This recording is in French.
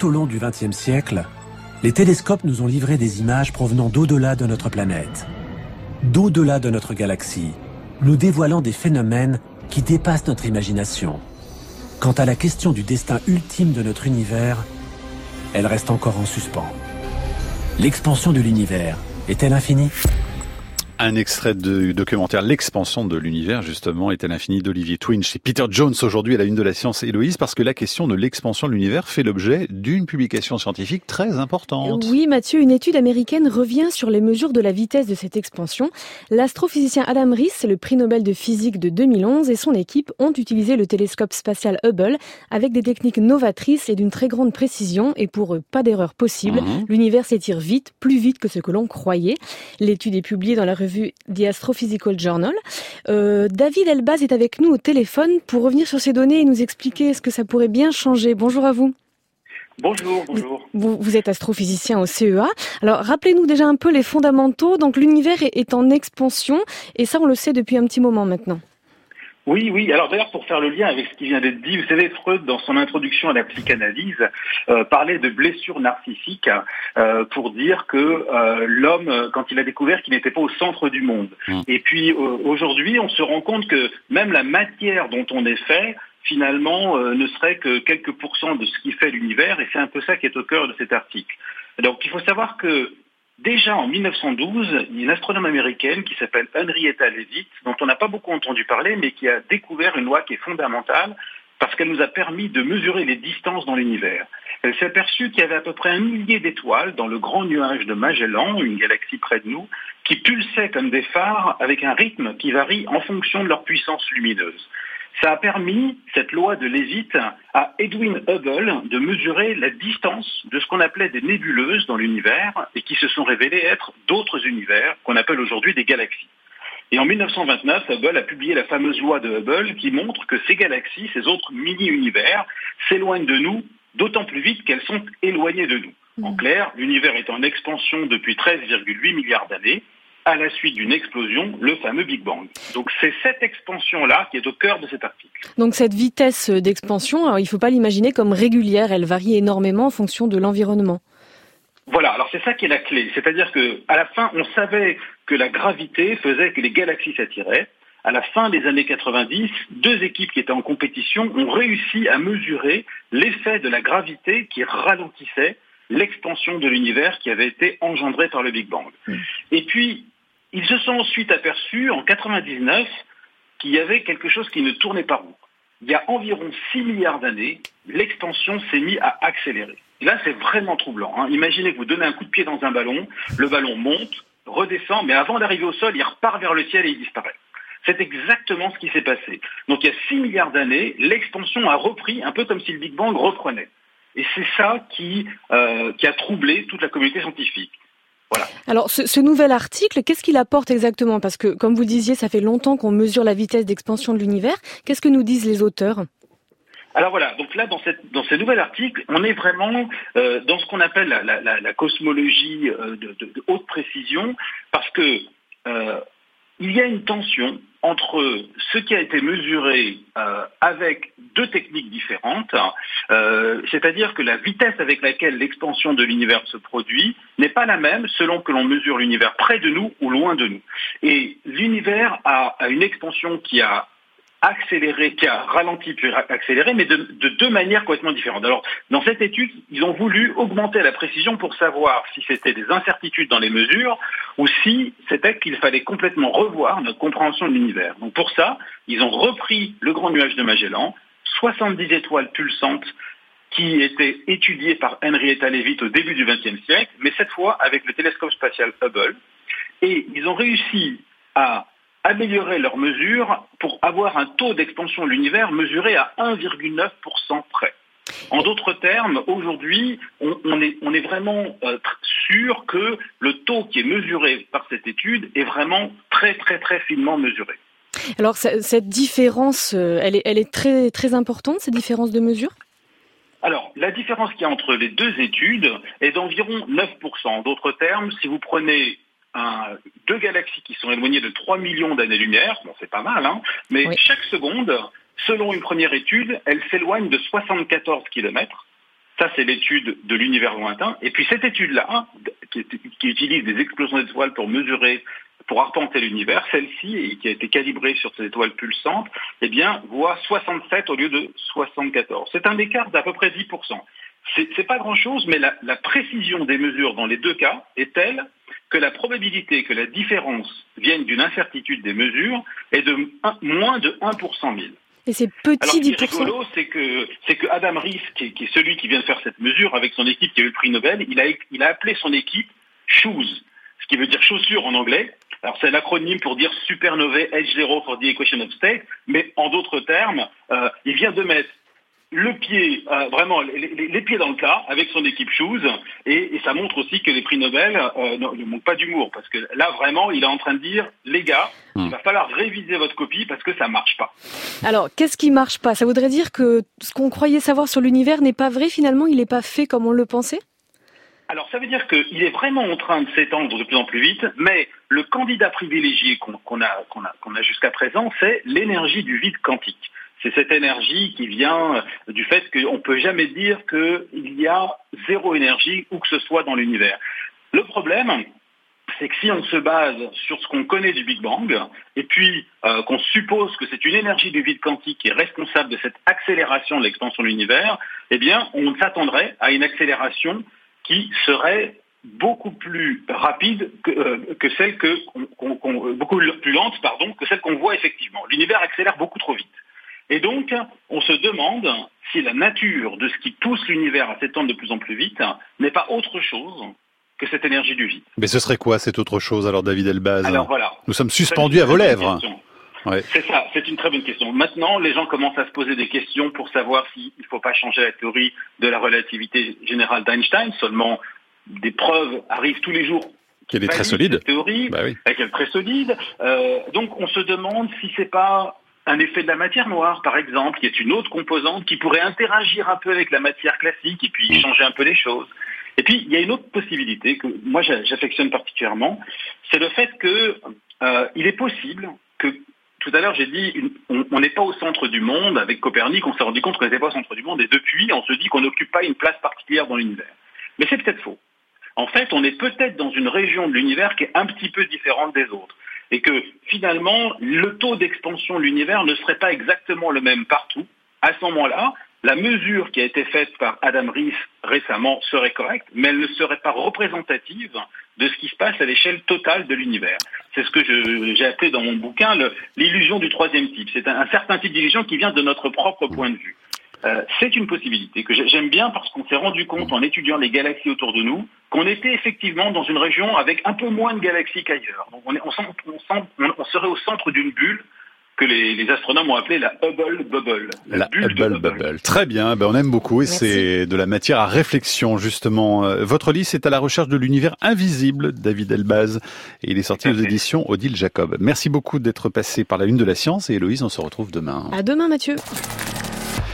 tout au long du XXe siècle, les télescopes nous ont livré des images provenant d'au-delà de notre planète, d'au-delà de notre galaxie, nous dévoilant des phénomènes qui dépassent notre imagination. Quant à la question du destin ultime de notre univers, elle reste encore en suspens. L'expansion de l'univers est-elle infinie? Un extrait du documentaire L'expansion de l'univers, justement, est à l'infini d'Olivier Twinch et Peter Jones aujourd'hui à la une de la science Héloïse, parce que la question de l'expansion de l'univers fait l'objet d'une publication scientifique très importante. Oui, Mathieu, une étude américaine revient sur les mesures de la vitesse de cette expansion. L'astrophysicien Adam Rees, le prix Nobel de physique de 2011, et son équipe ont utilisé le télescope spatial Hubble avec des techniques novatrices et d'une très grande précision, et pour eux, pas d'erreur possible. Mhm. L'univers s'étire vite, plus vite que ce que l'on croyait. L'étude est publiée dans la revue vu The Astrophysical Journal. Euh, David Elbaz est avec nous au téléphone pour revenir sur ces données et nous expliquer ce que ça pourrait bien changer. Bonjour à vous. Bonjour, bonjour. Vous, vous, êtes astrophysicien au CEA. Alors, rappelez-nous déjà un peu les fondamentaux. Donc, l'univers est en expansion et ça, on le sait depuis un petit moment maintenant. Oui, oui. Alors d'ailleurs, pour faire le lien avec ce qui vient d'être dit, vous savez, Freud, dans son introduction à la psychanalyse, euh, parlait de blessures narcissiques euh, pour dire que euh, l'homme, quand il a découvert qu'il n'était pas au centre du monde. Mmh. Et puis aujourd'hui, on se rend compte que même la matière dont on est fait, finalement, ne serait que quelques pourcents de ce qui fait l'univers, et c'est un peu ça qui est au cœur de cet article. Donc il faut savoir que Déjà en 1912, il y a une astronome américaine qui s'appelle Henrietta Leavitt, dont on n'a pas beaucoup entendu parler, mais qui a découvert une loi qui est fondamentale parce qu'elle nous a permis de mesurer les distances dans l'univers. Elle s'est aperçue qu'il y avait à peu près un millier d'étoiles dans le grand nuage de Magellan, une galaxie près de nous, qui pulsaient comme des phares avec un rythme qui varie en fonction de leur puissance lumineuse. Ça a permis, cette loi de Leavitt, à Edwin Hubble de mesurer la distance de ce qu'on appelait des nébuleuses dans l'univers et qui se sont révélées être d'autres univers qu'on appelle aujourd'hui des galaxies. Et en 1929, Hubble a publié la fameuse loi de Hubble qui montre que ces galaxies, ces autres mini-univers, s'éloignent de nous d'autant plus vite qu'elles sont éloignées de nous. En mmh. clair, l'univers est en expansion depuis 13,8 milliards d'années à la suite d'une explosion, le fameux Big Bang. Donc c'est cette expansion-là qui est au cœur de cet article. Donc cette vitesse d'expansion, il ne faut pas l'imaginer comme régulière, elle varie énormément en fonction de l'environnement. Voilà, alors c'est ça qui est la clé. C'est-à-dire qu'à la fin, on savait que la gravité faisait que les galaxies s'attiraient. À la fin des années 90, deux équipes qui étaient en compétition ont réussi à mesurer l'effet de la gravité qui ralentissait l'expansion de l'univers qui avait été engendrée par le Big Bang. Mm. Et puis, sont ensuite aperçus en 99 qu'il y avait quelque chose qui ne tournait pas rond. Il y a environ 6 milliards d'années, l'expansion s'est mise à accélérer. là, c'est vraiment troublant. Hein. Imaginez que vous donnez un coup de pied dans un ballon, le ballon monte, redescend, mais avant d'arriver au sol, il repart vers le ciel et il disparaît. C'est exactement ce qui s'est passé. Donc il y a 6 milliards d'années, l'expansion a repris, un peu comme si le Big Bang reprenait. Et c'est ça qui, euh, qui a troublé toute la communauté scientifique. Voilà. Alors, ce, ce, nouvel article, qu'est-ce qu'il apporte exactement? Parce que, comme vous disiez, ça fait longtemps qu'on mesure la vitesse d'expansion de l'univers. Qu'est-ce que nous disent les auteurs? Alors voilà, donc là, dans, cette, dans ce nouvel article, on est vraiment euh, dans ce qu'on appelle la, la, la cosmologie euh, de, de, de, haute précision, parce que euh, il y a une tension entre ce qui a été mesuré euh, avec deux techniques différentes, euh, c'est-à-dire que la vitesse avec laquelle l'expansion de l'univers se produit n'est pas la même selon que l'on mesure l'univers près de nous ou loin de nous. Et l'univers a, a une expansion qui a accéléré, qui a ralenti puis accéléré, mais de, de, deux manières complètement différentes. Alors, dans cette étude, ils ont voulu augmenter la précision pour savoir si c'était des incertitudes dans les mesures ou si c'était qu'il fallait complètement revoir notre compréhension de l'univers. Donc pour ça, ils ont repris le grand nuage de Magellan, 70 étoiles pulsantes qui étaient étudiées par Henrietta Leavitt au début du XXe siècle, mais cette fois avec le télescope spatial Hubble. Et ils ont réussi à améliorer leurs mesures pour avoir un taux d'expansion de l'univers mesuré à 1,9% près. En d'autres termes, aujourd'hui, on, est, on, est, vraiment euh, sûr que le taux qui est mesuré par cette étude est vraiment très très très finement mesuré. Alors cette différence, euh, elle est, elle est très très importante, cette différence de mesure? Alors, la différence qu'il y a entre les deux études est d'environ 9%. En d'autres termes, si vous prenez deux galaxies qui sont éloignées de 3 millions d'années-lumière, bon c'est pas mal, hein, mais chaque seconde, selon une première étude, elles s'éloignent de 74 km, Ça, c'est l'étude de l'univers lointain. Et puis cette étude-là, qui, qui, utilise des explosions d'étoiles pour mesurer pour arpenter l'univers, celle-ci, qui a été calibrée sur ces étoiles pulsantes, eh bien, voit 67 au lieu de 74. C'est un écart d'à peu près 10%. C'est pas grand-chose, mais la, la, précision des mesures dans les deux cas est telle que la probabilité que la différence vienne d'une incertitude des mesures est de moins de 1 pour 100 000. Et c'est petit 10%. Ce qui est rigolo, c'est que, c'est que Adam Rees, qui est, qui est, celui qui vient de faire cette mesure avec son équipe qui a eu le prix Nobel, il a, il a appelé son équipe Shoes, ce qui veut dire chaussure en anglais. Alors c'est l'acronyme pour dire supernovae H0 for the equation of state, mais en d'autres termes, euh, il vient de mettre le pied, euh, vraiment les, pieds dans le plat avec son équipe Shoes, et, et ça montre aussi que les prix Nobel euh, ne, manquent pas d'humour, parce que là vraiment, il est en train de dire, les gars, il hmm. va falloir réviser votre copie parce que ça marche pas. Alors, qu'est-ce qui marche pas? Ça voudrait dire que ce qu'on croyait savoir sur l'univers n'est pas vrai, finalement, il n'est pas fait comme on le pensait? Alors ça veut dire qu'il est vraiment en train de s'étendre de plus en plus vite, mais le candidat privilégié qu'on a, a, a jusqu'à présent, c'est l'énergie du vide quantique. C'est cette énergie qui vient du fait qu'on ne peut jamais dire qu'il y a zéro énergie où que ce soit dans l'univers. Le problème, c'est que si on se base sur ce qu'on connaît du Big Bang, et puis euh, qu'on suppose que c'est une énergie du vide quantique qui est responsable de cette accélération de l'expansion de l'univers, eh bien, on s'attendrait à une accélération qui serait beaucoup plus rapide que, euh, celle que beaucoup plus lente que celle qu'on voit effectivement. L'univers accélère beaucoup trop vite. Et donc, on se demande si la nature de ce qui pousse l'univers à s'étendre de plus en plus vite n'est pas autre chose que cette énergie du vide. Mais ce serait quoi cette autre chose alors, David Elbaz Alors voilà. Nous sommes suspendus à vos lèvres. C'est ça, c'est une très bonne question. Maintenant, les gens commencent à se poser des questions pour savoir s'il ne faut pas changer la théorie de la relativité générale d'Einstein. Seulement, des preuves arrivent tous les jours. Qu'elle est très solide. Théorie, bah oui. qu'elle est très solide. Euh, donc, on se demande si c'est pas un effet de la matière noire, par exemple, qui est une autre composante qui pourrait interagir un peu avec la matière classique et puis mm. changer un peu les choses. Et puis, il y a une autre possibilité que moi j'affectionne particulièrement, c'est le fait que euh, il est possible que tout à l'heure, j'ai dit, on n'est pas au centre du monde. Avec Copernic, on s'est rendu compte qu'on n'était pas au centre du monde. Et depuis, on se dit qu'on n'occupe pas une place particulière dans l'univers. Mais c'est peut-être faux. En fait, on est peut-être dans une région de l'univers qui est un petit peu différente des autres. Et que finalement, le taux d'expansion de l'univers ne serait pas exactement le même partout. À ce moment-là, la mesure qui a été faite par Adam Rees récemment serait correcte, mais elle ne serait pas représentative de ce qui se passe à l'échelle totale de l'univers. C'est ce que j'ai appelé dans mon bouquin l'illusion du troisième type. C'est un, certain type d'illusion qui vient de notre propre point de vue. Euh, c'est une possibilité que j'aime bien parce qu'on s'est rendu compte en étudiant les galaxies autour de nous qu'on était effectivement dans une région avec un peu moins de galaxies qu'ailleurs. Donc on, on serait au centre d'une bulle que les, astronomes ont appelé la Hubble Bubble. La, Hubble, Bubble. Très bien, ben on aime beaucoup et c'est de la matière à réflexion justement. Euh, votre livre, c'est à la recherche de l'univers invisible, David Elbaz, et il est sorti aux éditions Odile Jacob. Merci beaucoup d'être passé par la Une de la Science et Héloïse, on se retrouve demain. À demain Mathieu.